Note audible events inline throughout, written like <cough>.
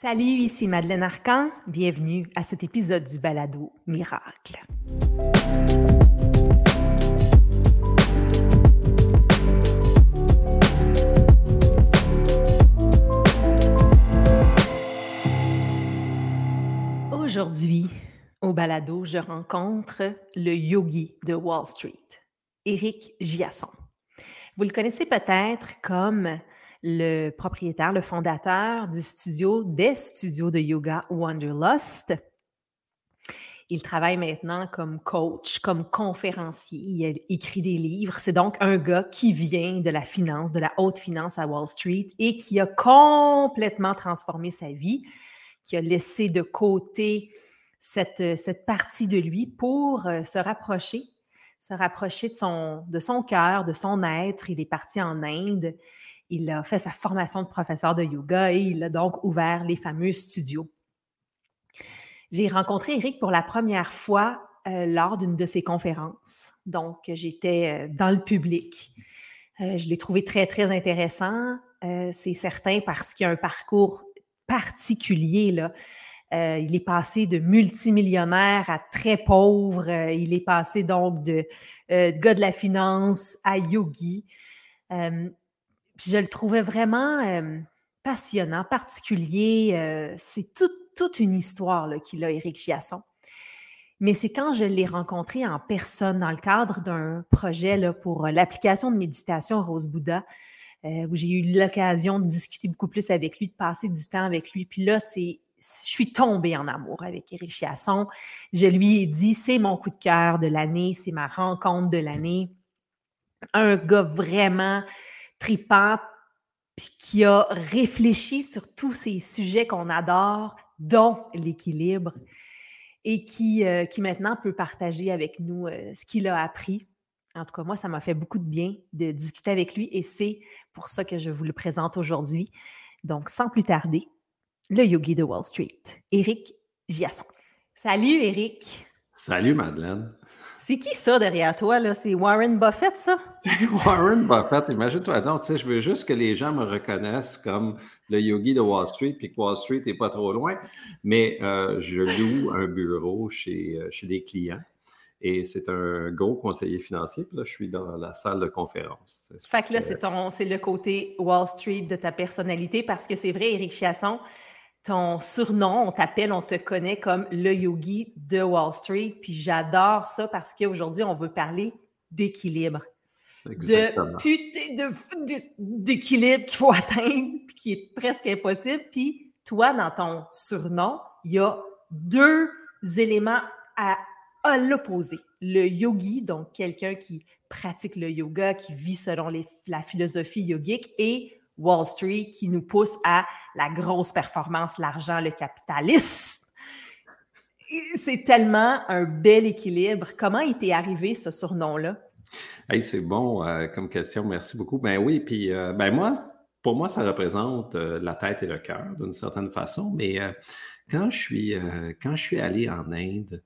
Salut, ici Madeleine Arcan. Bienvenue à cet épisode du Balado Miracle. Aujourd'hui, au Balado, je rencontre le yogi de Wall Street, Éric Giasson. Vous le connaissez peut-être comme le propriétaire, le fondateur du studio, des studios de yoga Wanderlust. Il travaille maintenant comme coach, comme conférencier. Il écrit des livres. C'est donc un gars qui vient de la finance, de la haute finance à Wall Street et qui a complètement transformé sa vie, qui a laissé de côté cette, cette partie de lui pour euh, se rapprocher, se rapprocher de son, de son cœur, de son être. Il est parti en Inde il a fait sa formation de professeur de yoga et il a donc ouvert les fameux studios. J'ai rencontré Eric pour la première fois euh, lors d'une de ses conférences. Donc, j'étais euh, dans le public. Euh, je l'ai trouvé très, très intéressant. C'est certain parce qu'il a un parcours particulier. Il est passé de multimillionnaire à très pauvre. il est passé donc de gars de la finance à yogi. Puis je le trouvais vraiment passionnant, particulier. c'est toute une histoire qu'il a, Éric Chiasson. Mais c'est quand je l'ai rencontré en personne dans le cadre d'un projet là, pour l'application de méditation Rose Bouddha, où j'ai eu l'occasion de discuter beaucoup plus avec lui, de passer du temps avec lui. Puis là, c'est je suis tombée en amour avec Éric Chiasson. Je lui ai dit, c'est mon coup de cœur de l'année, c'est ma rencontre de l'année. Un gars vraiment tripant, puis qui a réfléchi sur tous ces sujets qu'on adore, dont l'équilibre, et qui, euh, maintenant peut partager avec nous euh, ce qu'il a appris. En tout cas, moi, ça m'a fait beaucoup de bien de discuter avec lui et c'est pour ça que je vous le présente aujourd'hui. Donc, sans plus tarder, le yogi de Wall Street, Éric Giasson. Salut, Éric. Salut, Madeleine. C'est qui ça derrière toi, là? C'est Warren Buffett, ça? C'est <laughs> Warren Buffett. Imagine-toi donc, tu sais, je veux juste que les gens me reconnaissent comme le yogi de Wall Street, puis que Wall Street n'est pas trop loin. Mais euh, je loue un bureau chez, euh, chez des clients. Et c'est un gros conseiller financier. Puis là, je suis dans la salle de conférence. Fait que là, c'est, ton, c'est le côté Wall Street de ta personnalité parce que c'est vrai, Éric Chasson, ton surnom, on t'appelle, on te connaît comme le yogi de Wall Street. Puis j'adore ça parce qu'aujourd'hui, on veut parler d'équilibre. De putain d'équilibre qu'il faut <laughs> atteindre, puis qui est presque impossible. Puis toi, dans ton surnom, il y a deux éléments à, à l'opposé. Le yogi, donc quelqu'un qui pratique le yoga, qui vit selon la philosophie yogique, et Wall Street qui nous pousse à la grosse performance, l'argent, le capitalisme. C'est tellement un bel équilibre. Comment t'est arrivé ce surnom-là? Hey, c'est bon euh, comme question, merci beaucoup. Ben oui, puis euh, ben moi, pour moi, ça représente euh, la tête et le cœur d'une certaine façon, mais quand, je suis, quand je suis allé en Inde,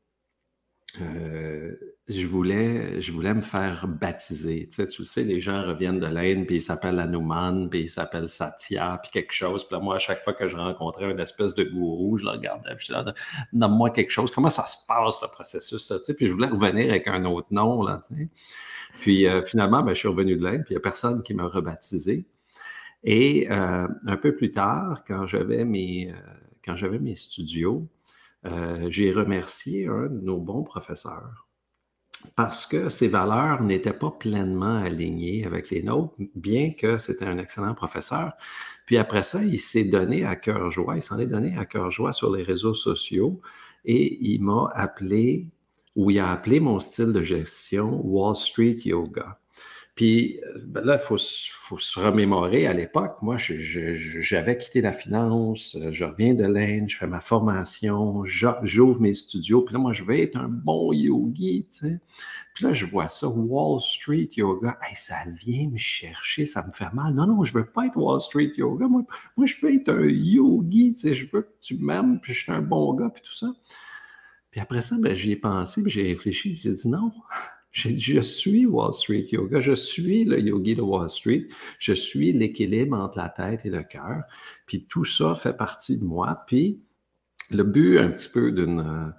euh, je, voulais, je voulais me faire baptiser. Tu sais, tu sais, les gens reviennent de l'Inde, puis ils s'appellent Hanuman, puis ils s'appellent Satya, puis quelque chose. Puis là, moi, à chaque fois que je rencontrais une espèce de gourou, je le regardais, je disais, nomme-moi quelque chose. Comment ça se passe, le processus? Ça? Puis je voulais revenir avec un autre nom. Puis euh, finalement, ben, je suis revenu de l'Inde, puis il n'y a personne qui m'a rebaptisé. Et euh, un peu plus tard, quand j'avais mes, quand j'avais mes studios, euh, j'ai remercié un de nos bons professeurs parce que ses valeurs n'étaient pas pleinement alignées avec les nôtres, bien que c'était un excellent professeur. Puis après ça, il s'est donné à cœur joie, il s'en est donné à cœur joie sur les réseaux sociaux et il m'a appelé, ou il a appelé mon style de gestion Wall Street Yoga. Puis ben là, il faut, se remémorer à l'époque. Moi, j'avais quitté la finance, euh, je reviens de l'Inde, je fais ma formation, j'ouvre mes studios. Puis là, moi, je veux être un bon yogi, tu sais. Puis là, je vois ça, Wall Street Yoga. Hey, ça vient me chercher, ça me fait mal. Non, non, je veux pas être Wall Street Yoga. Moi, moi je veux être un yogi, tu sais. Je veux que tu m'aimes, puis je suis un bon gars, puis tout ça. Puis après ça, ben, j'y ai pensé, puis j'ai réfléchi. J'ai dit non Je suis Wall Street Yoga, je suis le yogi de Wall Street, je suis l'équilibre entre la tête et le cœur, puis tout ça fait partie de moi. Puis le but un petit peu d'une,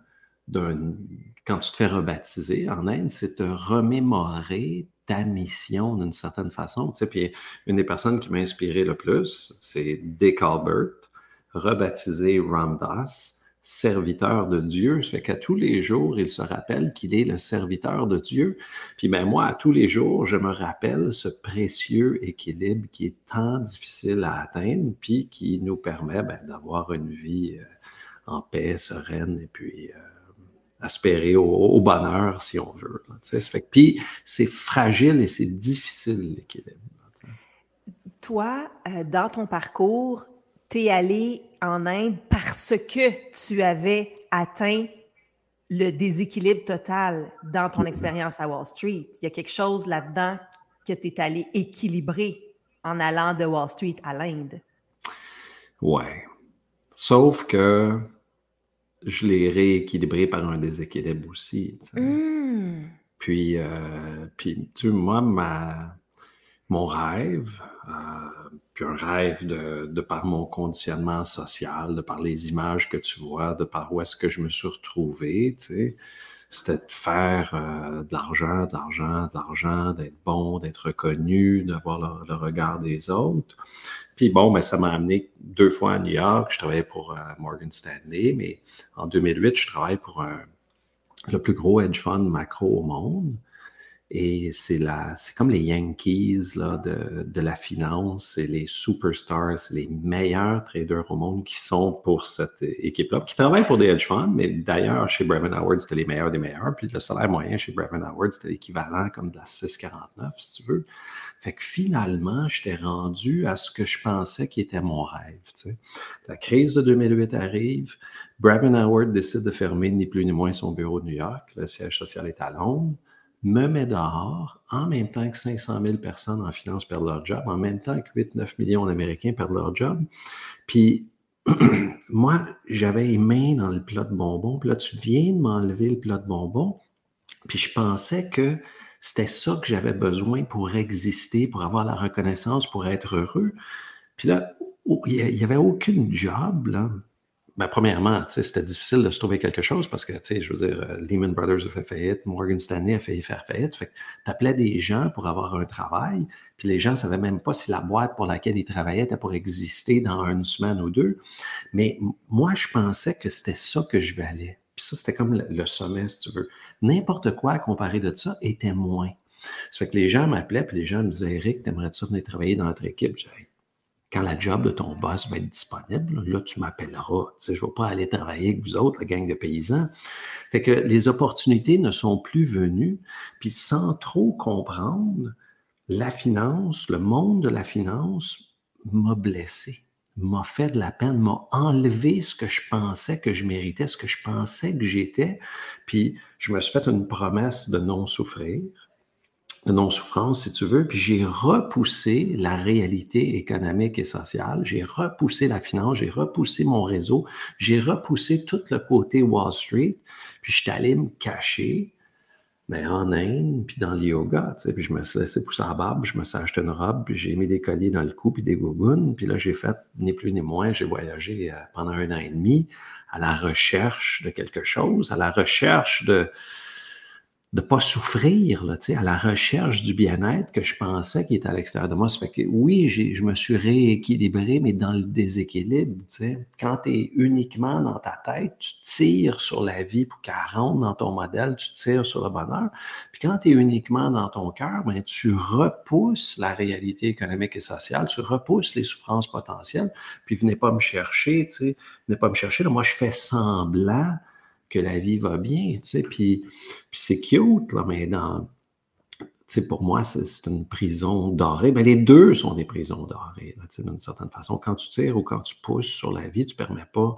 quand tu te fais rebaptiser en Inde, c'est de remémorer ta mission d'une certaine façon. Tu sais, puis une des personnes qui m'a inspiré le plus, c'est Dick Albert, rebaptisé Ramdas serviteur de Dieu. Ça fait qu'à tous les jours, il se rappelle qu'il est le serviteur de Dieu. Puis ben moi, à tous les jours, je me rappelle ce précieux équilibre qui est tant difficile à atteindre, puis qui nous permet ben, d'avoir une vie euh, en paix, sereine, et puis euh, aspirer au, bonheur, si on veut. ça fait puis c'est fragile et c'est difficile, l'équilibre. Toi, euh, dans ton parcours, allé en Inde parce que tu avais atteint le déséquilibre total dans ton expérience à Wall Street. Il y a quelque chose là-dedans que tu es allé équilibrer en allant de Wall Street à l'Inde. Ouais. Sauf que je l'ai rééquilibré par un déséquilibre aussi. Mmh. Puis, euh, puis, tu moi, ma, mon rêve, euh, puis un rêve de, par mon conditionnement social, de par les images que tu vois, de par où est-ce que je me suis retrouvé, c'était de faire euh, de l'argent, de l'argent, de l'argent, d'être bon, d'être reconnu, d'avoir le, regard des autres. Puis bon, ben, ça m'a amené deux fois à New York. Je travaillais pour euh, Morgan Stanley, mais en 2008, je travaille pour le plus gros hedge fund macro au monde. Et c'est c'est comme les Yankees là, de, de la finance, c'est les superstars, c'est les meilleurs traders au monde qui sont pour cette équipe-là, qui travaillent pour des hedge funds, mais d'ailleurs, chez Brevin Howard, c'était les meilleurs des meilleurs. Puis le salaire moyen chez Brevin Howard, c'était l'équivalent comme de la 6,49, si tu veux. Fait que finalement, j'étais rendu à ce que je pensais qui était mon rêve. La crise de 2008 arrive, Brevin Howard décide de fermer ni plus ni moins son bureau de New York, le siège social est à Londres me met dehors en même temps que 500 000 personnes en finance perdent leur job, en même temps que 8-9 millions d'Américains perdent leur job. Puis <clears throat> moi, j'avais les mains dans le plat de bonbons, puis là, tu viens de m'enlever le plat de bonbons, puis je pensais que c'était ça que j'avais besoin pour exister, pour avoir la reconnaissance, pour être heureux. Puis là, il n'y avait aucune job, là, ben, premièrement, c'était difficile de se trouver quelque chose parce que, je veux dire, euh, Lehman Brothers a fait faillite, Morgan Stanley a failli faire faillite. Fait que tu appelais des gens pour avoir un travail, puis les gens ne savaient même pas si la boîte pour laquelle ils travaillaient était pour exister dans une semaine ou deux. Mais moi, je pensais que c'était ça que je valais. Puis ça, c'était comme le, sommet, si tu veux. N'importe quoi à comparer de ça était moins. Ça fait que les gens m'appelaient, puis les gens me disaient, Eric, t'aimerais-tu venir travailler dans notre équipe? Quand la job de ton boss va être disponible, là, tu m'appelleras. Tu sais, je ne vais pas aller travailler avec vous autres, la gang de paysans. Fait que les opportunités ne sont plus venues, puis sans trop comprendre, la finance, le monde de la finance m'a blessé, m'a fait de la peine, m'a enlevé ce que je pensais que je méritais, ce que je pensais que j'étais, puis je me suis fait une promesse de non souffrir non-souffrance, si tu veux, puis j'ai repoussé la réalité économique et sociale, j'ai repoussé la finance, j'ai repoussé mon réseau, j'ai repoussé tout le côté Wall Street, puis je suis allé me cacher mais ben, en Inde, puis dans le yoga, tu sais, puis je me suis laissé pousser la barbe, je me suis acheté une robe, puis j'ai mis des colliers dans le cou, puis des gougounes, puis là, j'ai fait, ni plus ni moins, j'ai voyagé euh, pendant un an et demi à la recherche de quelque chose, à la recherche de, de pas souffrir là, à la recherche du bien-être que je pensais qui était à l'extérieur de moi. Ça fait que oui, je me suis rééquilibré, mais dans le déséquilibre. Quand tu es uniquement dans ta tête, tu tires sur la vie pour qu'elle rentre dans ton modèle, tu tires sur le bonheur. Puis quand tu es uniquement dans ton cœur, ben, tu repousses la réalité économique et sociale, tu repousses les souffrances potentielles, puis venez pas me chercher, tu sais, venez pas me chercher. Là, moi, je fais semblant que la vie va bien, tu sais, puis, c'est cute, là, mais dans, tu sais, pour moi, c'est une prison dorée. Mais ben, les deux sont des prisons dorées, d'une certaine façon. Quand tu tires ou quand tu pousses sur la vie, tu ne permets pas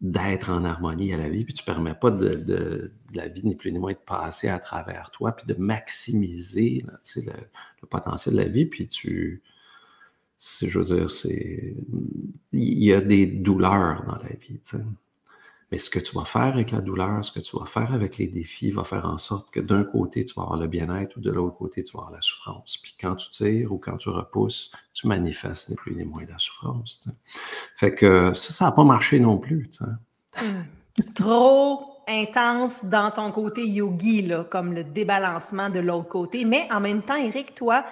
d'être en harmonie à la vie, puis tu ne permets pas de, la vie, ni plus ni moins, de passer à travers toi, puis de maximiser le, le, potentiel de la vie, puis tu... Je veux dire, c'est... Il y a des douleurs dans la vie, tu sais. Mais ce que tu vas faire avec la douleur, ce que tu vas faire avec les défis, va faire en sorte que d'un côté, tu vas avoir le bien-être ou de l'autre côté, tu vas avoir la souffrance. Puis quand tu tires ou quand tu repousses, tu manifestes ni plus ni moins la souffrance. Fait que ça, ça n'a pas marché non plus. <laughs> Trop intense dans ton côté yogi, là, comme le débalancement de l'autre côté. Mais en même temps, Eric, toi,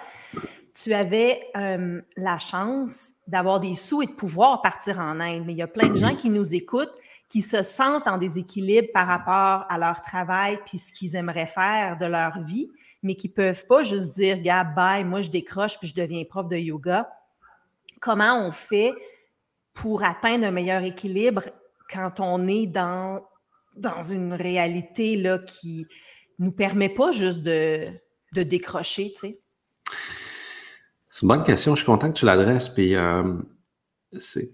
tu avais euh, la chance d'avoir des sous et de pouvoir partir en Inde. Mais il y a plein de gens qui nous écoutent qui se sentent en déséquilibre par rapport à leur travail puis ce qu'ils aimeraient faire de leur vie, mais qui peuvent pas juste dire, gars, bye, moi je décroche puis je deviens prof de yoga. Comment on fait pour atteindre un meilleur équilibre quand on est dans, dans une réalité là, qui nous permet pas juste de, de décrocher, tu sais? C'est une bonne question. Je suis content que tu l'adresses. Puis, euh,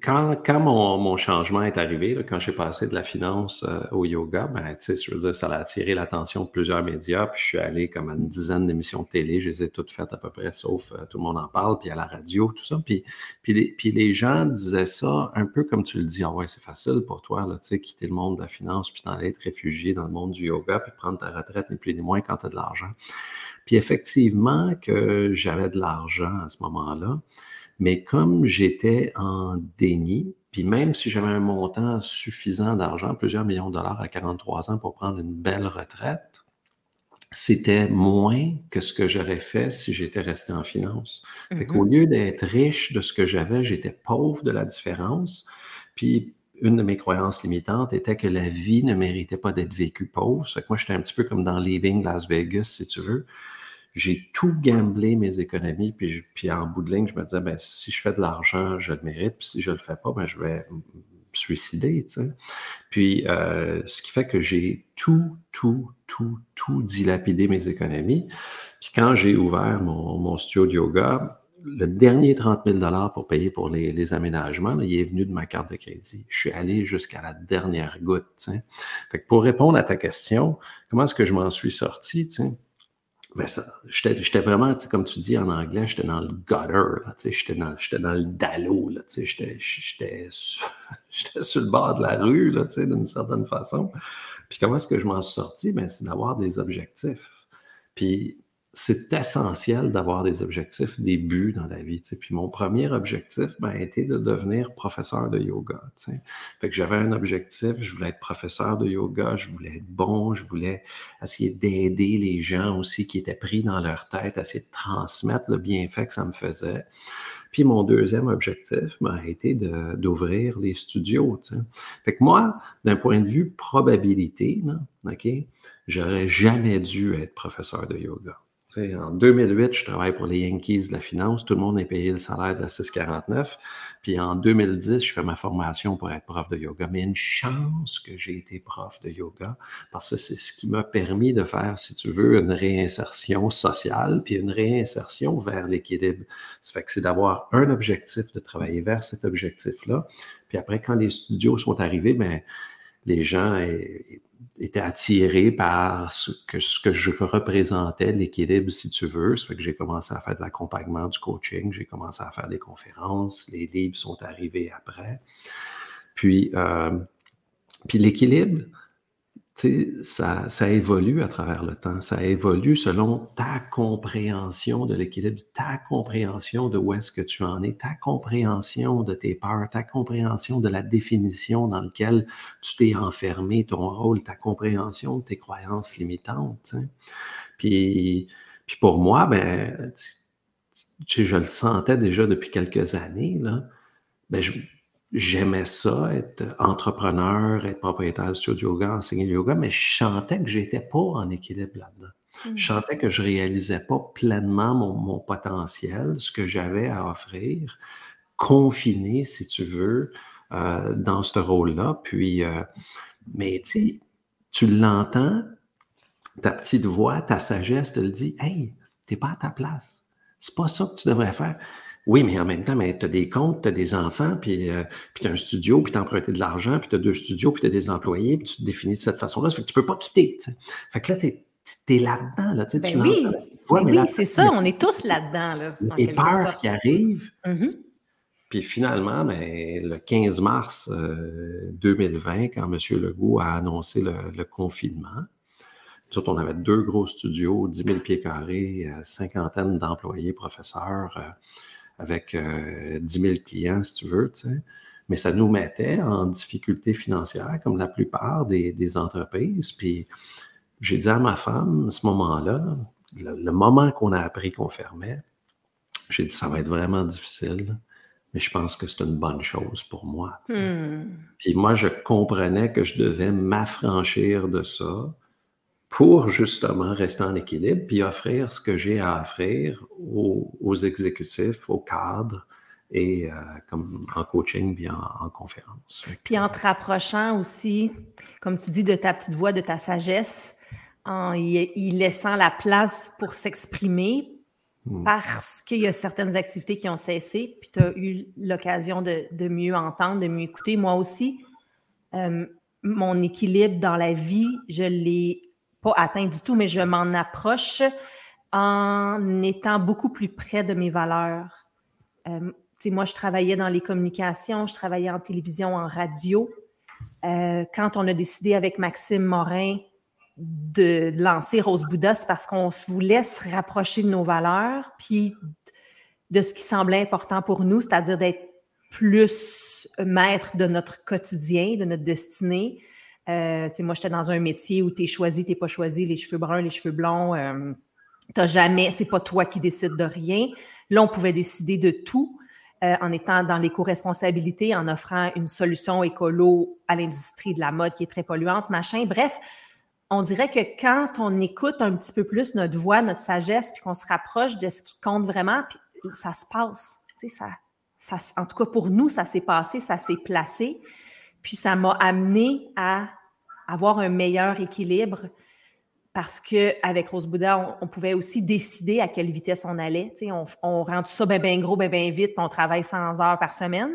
quand, quand mon, changement est arrivé, là, quand j'ai passé de la finance euh, au yoga, ben, je veux dire, ça a attiré l'attention de plusieurs médias. Puis je suis allé comme à une dizaine d'émissions de télé. Je les ai toutes faites à peu près, sauf euh, tout le monde en parle, puis à la radio, tout ça. Puis, puis, les, gens disaient ça un peu comme tu le dis. Ah ouais, c'est facile pour toi, là, quitter le monde de la finance, puis d'aller être réfugié dans le monde du yoga, puis prendre ta retraite, ni plus ni moins quand tu as de l'argent. Puis effectivement, que j'avais de l'argent à ce moment-là. Mais comme j'étais en déni, puis même si j'avais un montant suffisant d'argent, plusieurs millions de dollars à 43 ans pour prendre une belle retraite, c'était moins que ce que j'aurais fait si j'étais resté en finance. Fait qu'au mm-hmm. lieu d'être riche de ce que j'avais, j'étais pauvre de la différence. Puis une de mes croyances limitantes était que la vie ne méritait pas d'être vécue pauvre. C'est que moi, j'étais un petit peu comme dans Leaving Las Vegas, si tu veux j'ai tout gamblé mes économies, puis, en bout de ligne, je me disais, ben, si je fais de l'argent, je le mérite, puis si je le fais pas, ben, je vais me suicider, tu sais. Puis, euh, ce qui fait que j'ai tout, tout, tout, tout dilapidé mes économies. Puis quand j'ai ouvert mon, studio de yoga, le dernier 30 000 pour payer pour les, aménagements, il est venu de ma carte de crédit. Je suis allé jusqu'à la dernière goutte. Fait que pour répondre à ta question, comment est-ce que je m'en suis sorti? sais? Mais ça, j'étais vraiment, comme tu dis en anglais, j'étais dans le gutter, j'étais dans, dans le dallo, <laughs> j'étais sur le bord de la rue, d'une certaine façon. Puis comment est-ce que je m'en suis sorti? Ben, c'est d'avoir des objectifs. Puis c'est essentiel d'avoir des objectifs, des buts dans la vie. Puis mon premier objectif ben, était de devenir professeur de yoga. Fait que j'avais un objectif, je voulais être professeur de yoga, je voulais être bon, je voulais essayer d'aider les gens aussi qui étaient pris dans leur tête, essayer de transmettre le bienfait que ça me faisait. Puis mon deuxième objectif ben, a été d'ouvrir les studios. Fait que moi, d'un point de vue probabilité, là, OK, j'aurais jamais dû être professeur de yoga en 2008, je travaille pour les Yankees de la finance. Tout le monde est payé le salaire de la 649. Puis en 2010, je fais ma formation pour être prof de yoga. Mais une chance que j'ai été prof de yoga parce que c'est ce qui m'a permis de faire, si tu veux, une réinsertion sociale puis une réinsertion vers l'équilibre. Ça fait que c'est d'avoir un objectif, de travailler vers cet objectif-là. Puis après, quand les studios sont arrivés, ben les gens étaient attirés par ce que, ce que je représentais, l'équilibre, si tu veux. Ça fait que j'ai commencé à faire de l'accompagnement, du coaching, j'ai commencé à faire des conférences, les livres sont arrivés après. Puis, euh, puis l'équilibre, ça, ça évolue à travers le temps. Ça évolue selon ta compréhension de l'équilibre, ta compréhension de où est-ce que tu en es, ta compréhension de tes peurs, ta compréhension de la définition dans laquelle tu t'es enfermé, ton rôle, ta compréhension de tes croyances limitantes. Puis, puis pour moi, ben, je le sentais déjà depuis quelques années, là, ben, j'aimais ça, être entrepreneur, être propriétaire de studio yoga, enseigner le yoga, mais je sentais que j'étais pas en équilibre là-dedans. Je mmh. sentais que je réalisais pas pleinement mon, potentiel, ce que j'avais à offrir, confiné, si tu veux, euh, dans ce rôle-là. Puis, euh, mais tu tu l'entends, ta petite voix, ta sagesse te le dit, hey, t'es pas à ta place. C'est pas ça que tu devrais faire. Oui, mais en même temps, tu as des comptes, tu as des enfants, puis, euh, puis tu as un studio, puis tu as emprunté de l'argent, puis tu as deux studios, puis tu as des employés, puis tu te définis de cette façon-là. Ça fait que tu peux pas quitter. Fait que là, tu es, là-dedans. Là, ben tu oui, oui c'est ça, on est tous là-dedans. Là, les peurs qui arrivent, mmh Puis finalement, ben, le 15 mars 2020, quand M. Legault a annoncé le, confinement, nous on avait deux gros studios, 10 000 pieds carrés, cinquantaine d'employés, professeurs, avec 10 000 clients, si tu veux, tu sais mais ça nous mettait en difficulté financière, comme la plupart des, entreprises. Puis j'ai dit à ma femme, à ce moment-là, le, moment qu'on a appris qu'on fermait, j'ai dit, ça va être vraiment difficile, mais je pense que c'est une bonne chose pour moi. Hmm. Puis moi, je comprenais que je devais m'affranchir de ça pour justement rester en équilibre, puis offrir ce que j'ai à offrir aux, aux exécutifs, aux cadres, et euh, comme en coaching bien en, conférence. Puis en te rapprochant aussi, comme tu dis, de ta petite voix, de ta sagesse, en y, laissant la place pour s'exprimer hmm. parce qu'il y a certaines activités qui ont cessé, puis tu as eu l'occasion de, de, mieux entendre, de mieux écouter. Moi aussi, euh, mon équilibre dans la vie, je l'ai pas atteint du tout, mais je m'en approche en étant beaucoup plus près de mes valeurs. Euh, moi, je travaillais dans les communications, je travaillais en télévision, en radio. Euh, quand on a décidé avec Maxime Morin de lancer Rose Bouddha, c'est parce qu'on voulait se rapprocher de nos valeurs, puis de ce qui semblait important pour nous, c'est-à-dire d'être plus maître de notre quotidien, de notre destinée. Euh, moi, j'étais dans un métier où tu es choisi, tu pas choisi, les cheveux bruns, les cheveux blonds. Euh, t'as jamais, c'est pas toi qui décides de rien. Là, on pouvait décider de tout. Euh, en étant dans l'éco-responsabilité, en offrant une solution écolo à l'industrie de la mode qui est très polluante, machin. Bref, on dirait que quand on écoute un petit peu plus notre voix, notre sagesse, puis qu'on se rapproche de ce qui compte vraiment, puis ça se passe. Ça, ça, en tout cas, pour nous, ça s'est passé, ça s'est placé. Puis ça m'a amené à avoir un meilleur équilibre parce qu'avec Rose Bouddha, on, pouvait aussi décider à quelle vitesse on allait. On, on rend tout ça bien ben gros, bien ben vite, puis on travaille 100 heures par semaine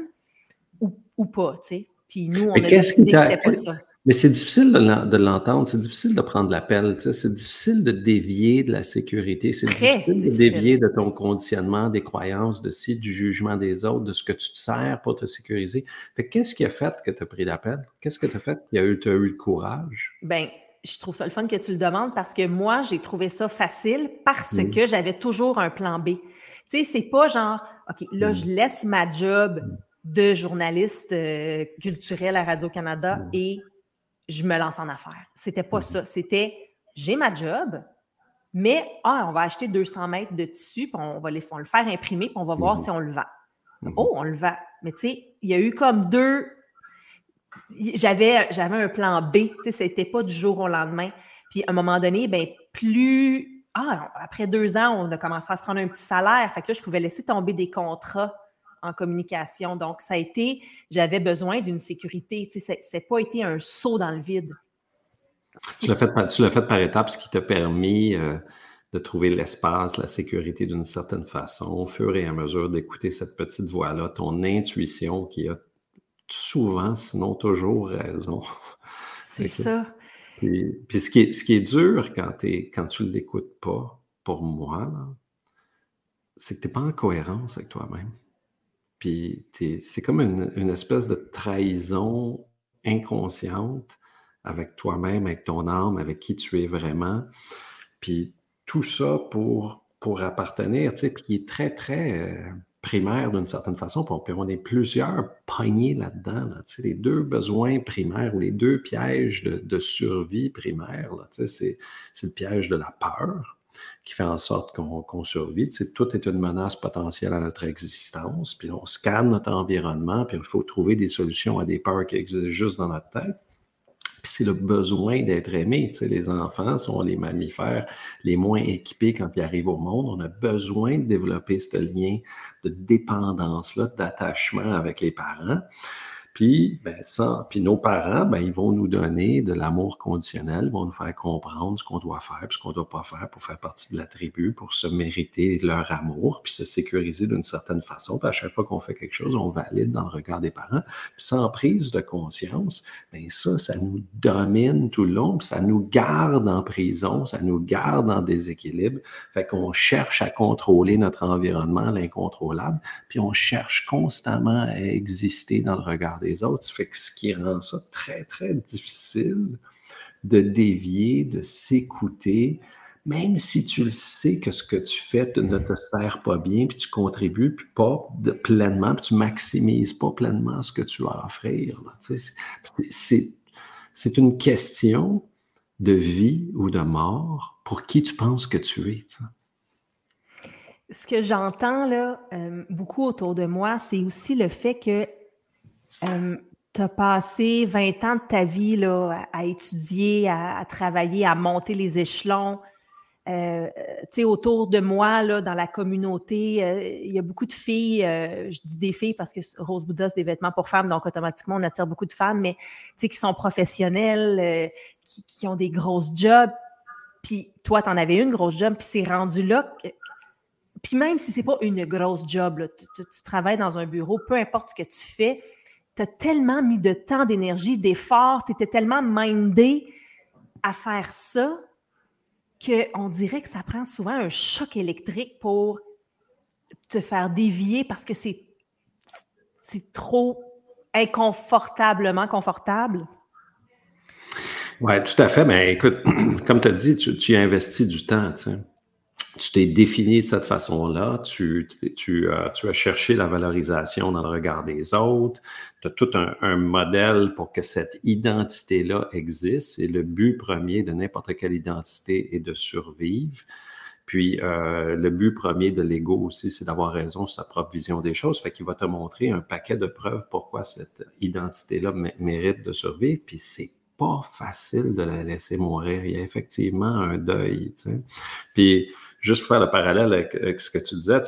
ou, ou pas. Puis nous, on a décidé que c'était pas ça. Mais c'est difficile de l'entendre, c'est difficile de prendre l'appel, c'est difficile de dévier de la sécurité, c'est difficile, de dévier de ton conditionnement, des croyances, de si, du jugement des autres, de ce que tu te sers pour te sécuriser. qu'est-ce qui a fait que tu as pris l'appel? Qu'est-ce que tu as fait? Tu as eu, as eu le courage? Ben, je trouve ça le fun que tu le demandes parce que moi, j'ai trouvé ça facile parce mm. que j'avais toujours un plan B. Tu sais, c'est pas genre, OK, là, mm. je laisse ma job mm. de journaliste euh, culturel à Radio-Canada et je me lance en affaires. C'était pas ça. C'était, j'ai ma job, mais ah, on va acheter 200 mètres de tissu, puis on va, les, le faire imprimer, puis on va voir si on le vend. Oh, on le vend. Mais tu sais, il y a eu comme deux j'avais, j'avais un plan B. Tu sais, c'était pas du jour au lendemain. Puis à un moment donné, ben plus. Ah, après deux ans, on a commencé à se prendre un petit salaire. Fait que là, je pouvais laisser tomber des contrats en communication. Donc, ça a été, j'avais besoin d'une sécurité. Tu sais, c'est pas été un saut dans le vide. Tu l'as fait, par étapes, ce qui t'a permis euh, de trouver l'espace, la sécurité d'une certaine façon, au fur et à mesure d'écouter cette petite voix-là, ton intuition qui a souvent, sinon toujours raison. C'est ça. Puis, ce, qui est, ce, qui est, dur quand, quand tu ne l'écoutes pas, pour moi, c'est que tu n'es pas en cohérence avec toi-même. Puis c'est comme une, espèce de trahison inconsciente avec toi-même, avec ton âme, avec qui tu es vraiment. Puis tout ça pour, pour appartenir, tu sais, puis qui est très, très... Euh, primaire d'une certaine façon, puis on est plusieurs poignés là-dedans. les deux besoins primaires ou les deux pièges de, survie primaire, c'est le piège de la peur qui fait en sorte qu'on survit. tout est une menace potentielle à notre existence, puis on scanne notre environnement, puis il faut trouver des solutions à des peurs qui existent juste dans notre tête. Puis c'est le besoin d'être aimé. Les enfants sont les mammifères les moins équipés quand ils arrivent au monde. On a besoin de développer ce lien de dépendance-là, d'attachement avec les parents. Puis, ben, ça, puis nos parents, ben, ils vont nous donner de l'amour conditionnel, vont nous faire comprendre ce qu'on doit faire, ce qu'on ne doit pas faire pour faire partie de la tribu, pour se mériter leur amour, puis se sécuriser d'une certaine façon. Puis à chaque fois qu'on fait quelque chose, on valide dans le regard des parents. Puis sans prise de conscience, ben ça, ça nous domine tout le long, puis ça nous garde en prison, ça nous garde en déséquilibre. Fait qu'on cherche à contrôler notre environnement, l'incontrôlable, puis on cherche constamment à exister dans le regard des autres. Fait que ce qui rend ça très, très difficile de dévier, de s'écouter, même si tu le sais que ce que tu fais ne te sert pas bien, puis tu contribues puis pas pleinement, puis tu maximises pas pleinement ce que tu as à offrir. C'est une question de vie ou de mort pour qui tu penses que tu es. Ce que j'entends là euh, beaucoup autour de moi, c'est aussi le fait que tu as passé 20 ans de ta vie là, à, étudier, à, travailler, à monter les échelons. Euh, autour de moi, là, dans la communauté, euh, il y a beaucoup de filles, euh, je dis des filles parce que Rose Bouddha, c'est des vêtements pour femmes, donc automatiquement, on attire beaucoup de femmes, mais qui sont professionnelles, qui, ont des grosses jobs. Puis toi, tu en avais une grosse job, puis c'est rendu là. puis même si c'est pas une grosse job, tu, travailles dans un bureau, peu importe ce que tu fais, as tellement mis de temps, d'énergie, d'effort, tu étais tellement mindé à faire ça qu'on dirait que ça prend souvent un choc électrique pour te faire dévier parce que c'est, trop inconfortablement confortable. Oui, tout à fait. Mais écoute, <clears throat> comme tu as dit, tu, tu, as investi du temps. Tu sais tu t'es défini de cette façon-là, tu, tu, euh, tu, as cherché la valorisation dans le regard des autres, tu as tout un, modèle pour que cette identité-là existe. Et le but premier de n'importe quelle identité est de survivre. Puis euh, le but premier de l'ego aussi, c'est d'avoir raison sur sa propre vision des choses. Fait qu'il va te montrer un paquet de preuves pourquoi cette identité-là mérite de survivre. Puis c'est pas facile de la laisser mourir. Il y a effectivement un deuil. Tu sais. Puis juste pour faire le parallèle avec, ce que tu disais,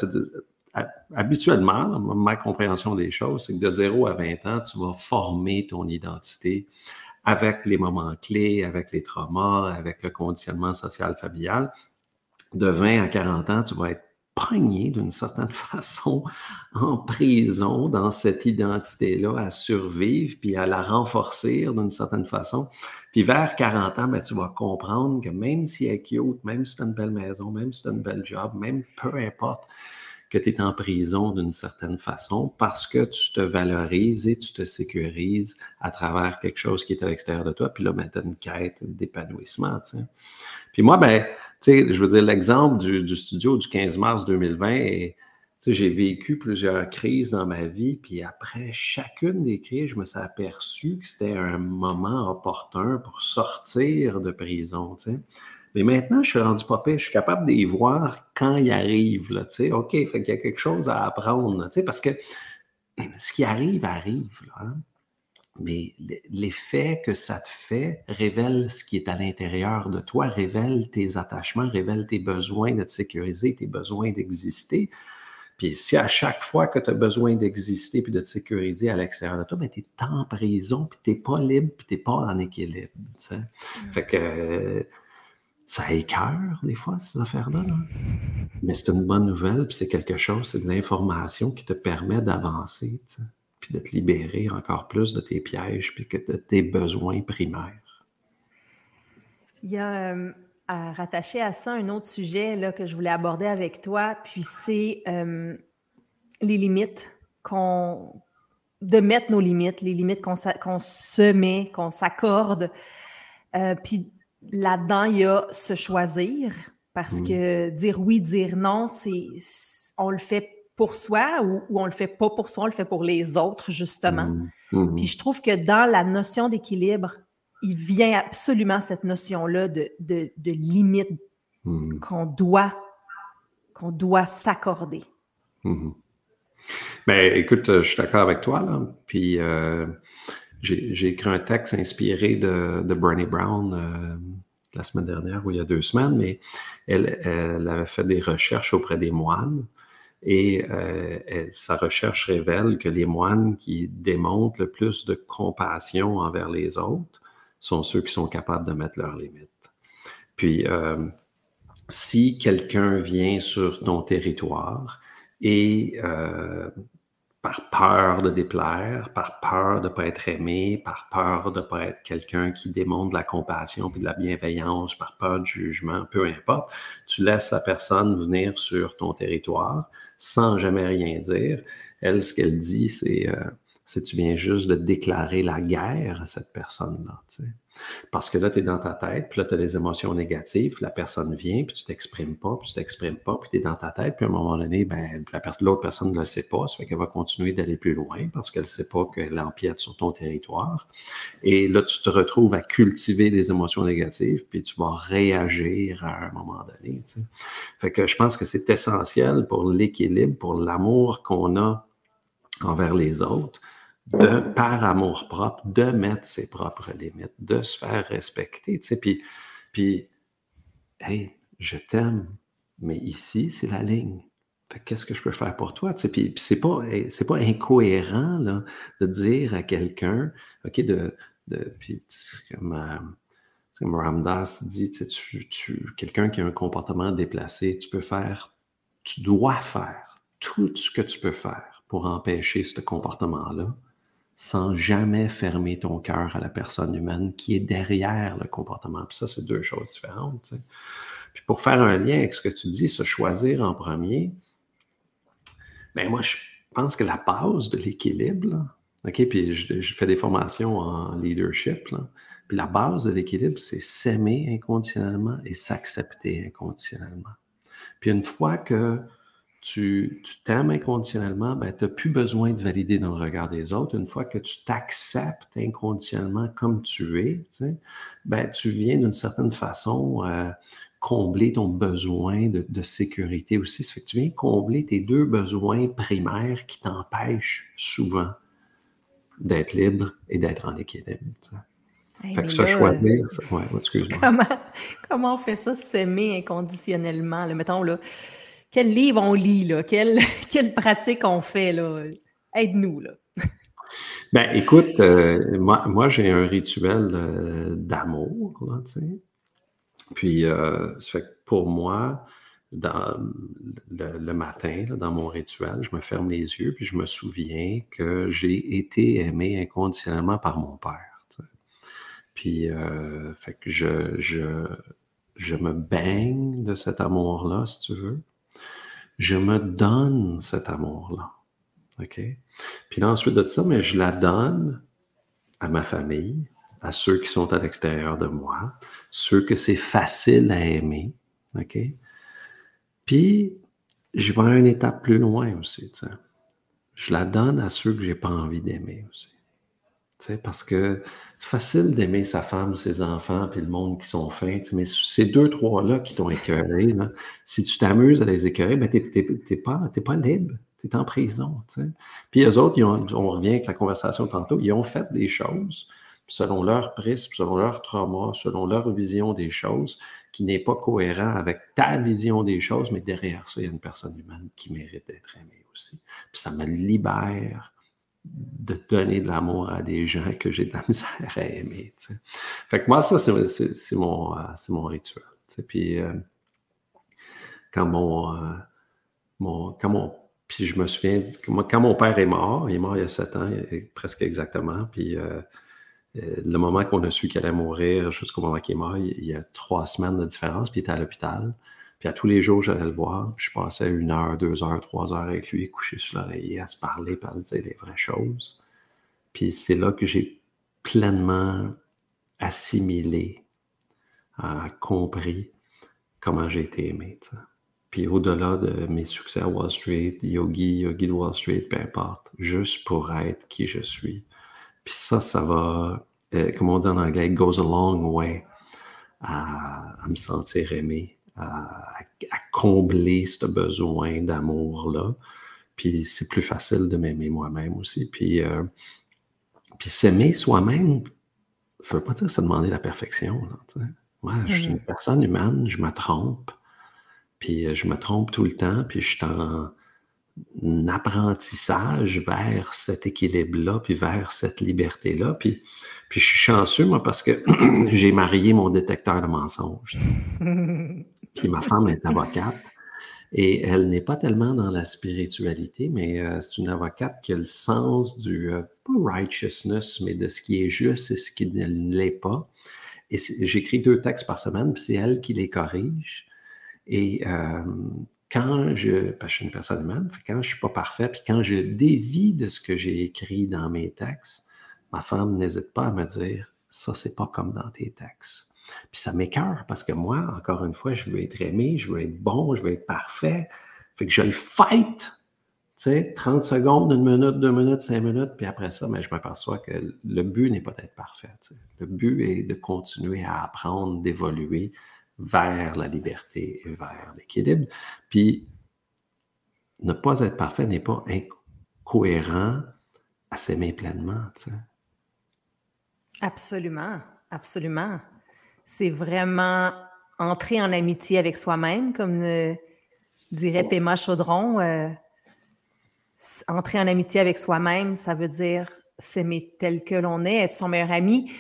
habituellement, ma compréhension des choses, c'est que de 0 à 20 ans, tu vas former ton identité avec les moments clés, avec les traumas, avec le conditionnement social familial. De 20 à 40 ans, tu vas être pogné d'une certaine <laughs> façon en prison dans cette identité-là à survivre puis à la renforcer d'une certaine façon. Puis vers 40 ans, ben, tu vas comprendre que même si elle est cute, même si tu as une belle maison, même si tu as une belle job, même peu importe que tu es en prison d'une certaine façon parce que tu te valorises et tu te sécurises à travers quelque chose qui est à l'extérieur de toi. Puis là, ben, tu as une quête d'épanouissement. Puis moi, ben, je veux dire, l'exemple du, studio du 15 mars 2020 j'ai vécu plusieurs crises dans ma vie, puis après chacune des crises, je me suis aperçu que c'était un moment opportun pour sortir de prison. Mais maintenant, je suis rendu pas je suis capable d'y voir quand il arrive. Là, OK, fait qu'il y a quelque chose à apprendre. parce que <clears throat> ce qui arrive, arrive. Hein. Mais l'effet que ça te fait révèle ce qui est à l'intérieur de toi, révèle tes attachements, révèle tes besoins de te sécuriser, tes besoins d'exister. Puis si à chaque fois que tu as besoin d'exister puis de te sécuriser à l'extérieur de toi, ben, tu es en prison, puis tu n'es pas libre, puis tu n'es pas en équilibre. Mmh. Fait que ça écœure des fois, ces affaires-là. Mais c'est une bonne nouvelle, puis c'est quelque chose, c'est de l'information qui te permet d'avancer, puis de te libérer encore plus de tes pièges, puis que de tes besoins primaires. Il y a euh, à rattacher à ça un autre sujet là, que je voulais aborder avec toi, puis c'est euh, les limites qu'on de mettre nos limites, les limites qu'on se met, qu'on s'accorde. Euh, puis là-dedans, il y a se choisir, parce mmh. que dire oui, dire non, c'est on le fait pour soi ou, on le fait pas pour soi, on le fait pour les autres, justement. Mmh. Mmh. Puis je trouve que dans la notion d'équilibre, il vient absolument cette notion-là de, de, limite hmm. qu'on doit, qu'on doit s'accorder. Hmm. Ben, écoute, je suis d'accord avec toi. Là. Puis euh, j'ai écrit un texte inspiré de, de Bernie Brown euh, la semaine dernière ou il y a deux semaines, mais elle, elle, avait fait des recherches auprès des moines. Et euh, sa recherche révèle que les moines qui démontrent le plus de compassion envers les autres sont ceux qui sont capables de mettre leurs limites. Puis, euh, si quelqu'un vient sur ton territoire et euh, par peur de déplaire, par peur de ne pas être aimé, par peur de ne pas être quelqu'un qui démontre de la compassion et de la bienveillance, par peur du jugement, peu importe, tu laisses la personne venir sur ton territoire sans jamais rien dire. Elle, ce qu'elle dit, c'est euh, tu viens juste de déclarer la guerre à cette personne-là. Parce que là, tu es dans ta tête, puis là, tu as des émotions négatives, la personne vient, puis tu t'exprimes pas, puis tu t'exprimes pas, puis tu es dans ta tête, puis à un moment donné, ben, l'autre personne ne le sait pas, ça fait qu'elle va continuer d'aller plus loin parce qu'elle ne sait pas qu'elle empiète sur ton territoire. Et là, tu te retrouves à cultiver des émotions négatives, puis tu vas réagir à un moment donné. Fait que je pense que c'est essentiel pour l'équilibre, pour l'amour qu'on a envers les autres, de par amour propre, de mettre ses propres limites, de se faire respecter. Tu sais, puis, puis, hey, je t'aime, mais ici, c'est la ligne. qu'est-ce que je peux faire pour toi? Tu sais, puis, puis c'est pas, c'est pas incohérent là, de dire à quelqu'un, OK, de, de puis, comme, euh, comme Ramdas dit, tu, tu quelqu'un qui a un comportement déplacé, tu peux faire, tu dois faire tout ce que tu peux faire pour empêcher ce comportement-là sans jamais fermer ton cœur à la personne humaine qui est derrière le comportement. Puis ça, c'est deux choses différentes. Puis pour faire un lien avec ce que tu dis, se choisir en premier, ben moi, je pense que la base de l'équilibre, OK, puis je, fais des formations en leadership, puis la base de l'équilibre, c'est s'aimer inconditionnellement et s'accepter inconditionnellement. Puis une fois que tu t'aimes inconditionnellement, ben, tu n'as plus besoin de valider dans le regard des autres. Une fois que tu t'acceptes inconditionnellement comme tu es, tu, ben, tu viens d'une certaine façon euh, combler ton besoin de, sécurité aussi. Ça fait que tu viens combler tes deux besoins primaires qui t'empêchent souvent d'être libre et d'être en équilibre. fait que ça, choisir, ouais, <laughs> comment, comment on fait ça, s'aimer inconditionnellement? mettons, là, quel livre on lit, là? Quelle, <laughs> quelle pratique on fait, là? Aide-nous, là. Ben, écoute, euh, moi, moi j'ai un rituel euh, d'amour, tu sais. Puis, euh, ça fait que pour moi, dans le, matin, dans mon rituel, je me ferme les yeux, puis je me souviens que j'ai été aimé inconditionnellement par mon père. Puis, fait que je, je, je me baigne de cet amour-là, si tu veux je me donne cet amour-là. OK? Puis ensuite de ça, mais je la donne à ma famille, à ceux qui sont à l'extérieur de moi, ceux que c'est facile à aimer. OK? Puis, je vais à une étape plus loin aussi. Je la donne à ceux que je n'ai pas envie d'aimer aussi parce que c'est facile d'aimer sa femme, ses enfants, puis le monde qui sont fins, mais ces deux, trois-là qui t'ont écœuré, si tu t'amuses à les écœurer, ben, tu n'es pas, pas libre, tu es en prison. Puis eux autres, on revient avec la conversation tantôt, ils ont fait des choses selon leur prisme, selon leur trauma, selon leur vision des choses, qui n'est pas cohérent avec ta vision des choses, mais derrière ça, il y a une personne humaine qui mérite d'être aimée aussi. Puis ça me libère de donner de l'amour à des gens que j'ai de la <laughs> misère à aimer. Fait que moi, ça, c'est mon, euh, mon rituel. Puis euh, quand mon, euh, mon, quand mon, puis je me souviens, quand mon père est mort, il est mort il y a sept ans, presque exactement, puis le moment qu'on a su qu'il allait mourir jusqu'au moment qu'il est mort, il, y a trois semaines de différence, puis il était à l'hôpital. Puis à tous les jours, j'allais le voir. Puis je passais une heure, deux heures, trois heures avec lui, couché sur l'oreiller, à se parler, à se dire les vraies choses. Puis c'est là que j'ai pleinement assimilé, euh, compris comment j'ai été aimé. Puis au-delà de mes succès à Wall Street, yogi, yogi de Wall Street, peu importe, juste pour être qui je suis. Puis ça, ça va, euh, comme on dit en anglais, goes a long way à me sentir aimé, à, combler ce besoin d'amour-là. Puis c'est plus facile de m'aimer moi-même aussi. Puis, euh, puis s'aimer soi-même, ça ne veut pas dire se demander la perfection. Moi, je suis une mm-hmm. personne humaine, je me trompe. Puis euh, je me trompe tout le temps, puis je suis en, apprentissage vers cet équilibre-là, puis vers cette liberté-là. Puis, puis je suis chanceux, moi, parce que <clears throat> j'ai marié mon détecteur de mensonges. <laughs> puis ma femme est avocate. Et elle n'est pas tellement dans la spiritualité, mais euh, c'est une avocate qui a le sens du, euh, pas righteousness, mais de ce qui est juste et ce qui ne l'est pas. Et j'écris deux textes par semaine, puis c'est elle qui les corrige. Et euh, quand je, parce que je suis une personne humaine, quand je ne suis pas parfait, puis quand je dévie de ce que j'ai écrit dans mes textes, ma femme n'hésite pas à me dire, ça, c'est pas comme dans tes textes. Puis ça m'écœure parce que moi, encore une fois, je veux être aimé, je veux être bon, je veux être parfait. Fait que je le fight, tu sais, 30 secondes, une minute, deux minutes, cinq minutes, puis après ça, mais ben, je m'aperçois que le but n'est pas d'être parfait. Le but est de continuer à apprendre, d'évoluer vers la liberté et vers l'équilibre. Puis ne pas être parfait n'est pas incohérent à s'aimer pleinement. Tu. Absolument, absolument c'est vraiment entrer en amitié avec soi-même, comme dirait Pema Chaudron. Euh, entrer en amitié avec soi-même, ça veut dire s'aimer tel que l'on est, être son meilleur ami.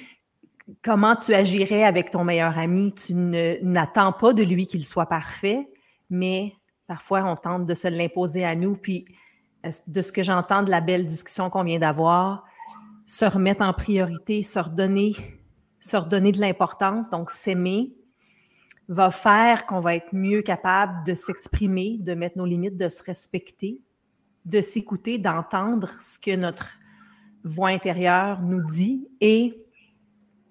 Comment tu agirais avec ton meilleur ami? Tu n'attends pas de lui qu'il soit parfait, mais parfois on tente de se l'imposer à nous. Puis, de ce que j'entends de la belle discussion qu'on vient d'avoir, se remettre en priorité, se redonner se redonner de l'importance, donc s'aimer, va faire qu'on va être mieux capable de s'exprimer, de mettre nos limites, de se respecter, de s'écouter, d'entendre ce que notre voix intérieure nous dit et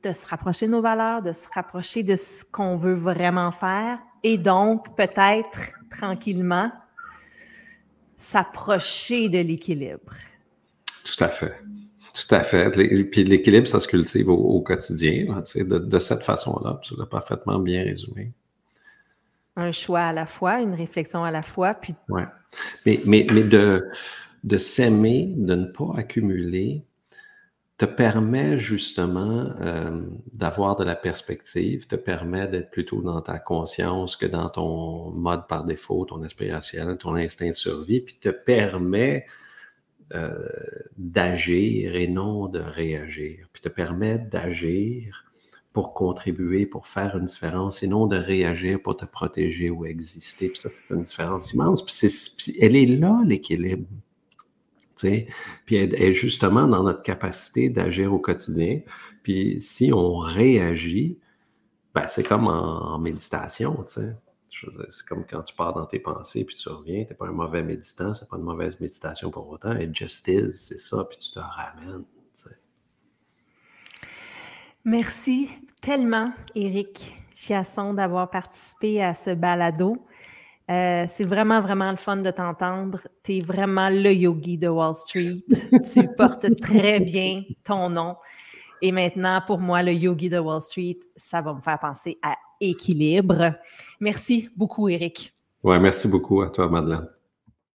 de se rapprocher de nos valeurs, de se rapprocher de ce qu'on veut vraiment faire et donc peut-être tranquillement s'approcher de l'équilibre. Tout à fait. Tout à fait. Puis l'équilibre, ça se cultive au, quotidien, de, cette façon-là. Tu l'as parfaitement bien résumé. Un choix à la fois, une réflexion à la fois. Puis... Oui. Mais, mais, mais de, de s'aimer, de ne pas accumuler, te permet justement euh, d'avoir de la perspective, te permet d'être plutôt dans ta conscience que dans ton mode par défaut, ton aspirationnel, ton instinct de survie, puis te permet euh, d'agir et non de réagir, puis te permettre d'agir pour contribuer, pour faire une différence, et non de réagir pour te protéger ou exister. Puis ça, c'est une différence immense. Puis, elle est là, l'équilibre. Puis elle est justement dans notre capacité d'agir au quotidien. Puis si on réagit, ben, c'est comme en, en méditation. sais c'est comme quand tu pars dans tes pensées puis tu reviens, tu n'es pas un mauvais méditant, c'est pas une mauvaise méditation pour autant. Et just is, c'est ça, puis tu te ramènes. Merci tellement, Éric Chiasson, d'avoir participé à ce balado. Euh, c'est vraiment, vraiment le fun de t'entendre. Tu es vraiment le yogi de Wall Street. tu portes très bien ton nom. Et maintenant, pour moi, le yogi de Wall Street, ça va me faire penser à équilibre. Merci beaucoup, Eric. Ouais, merci beaucoup à toi, Madeleine.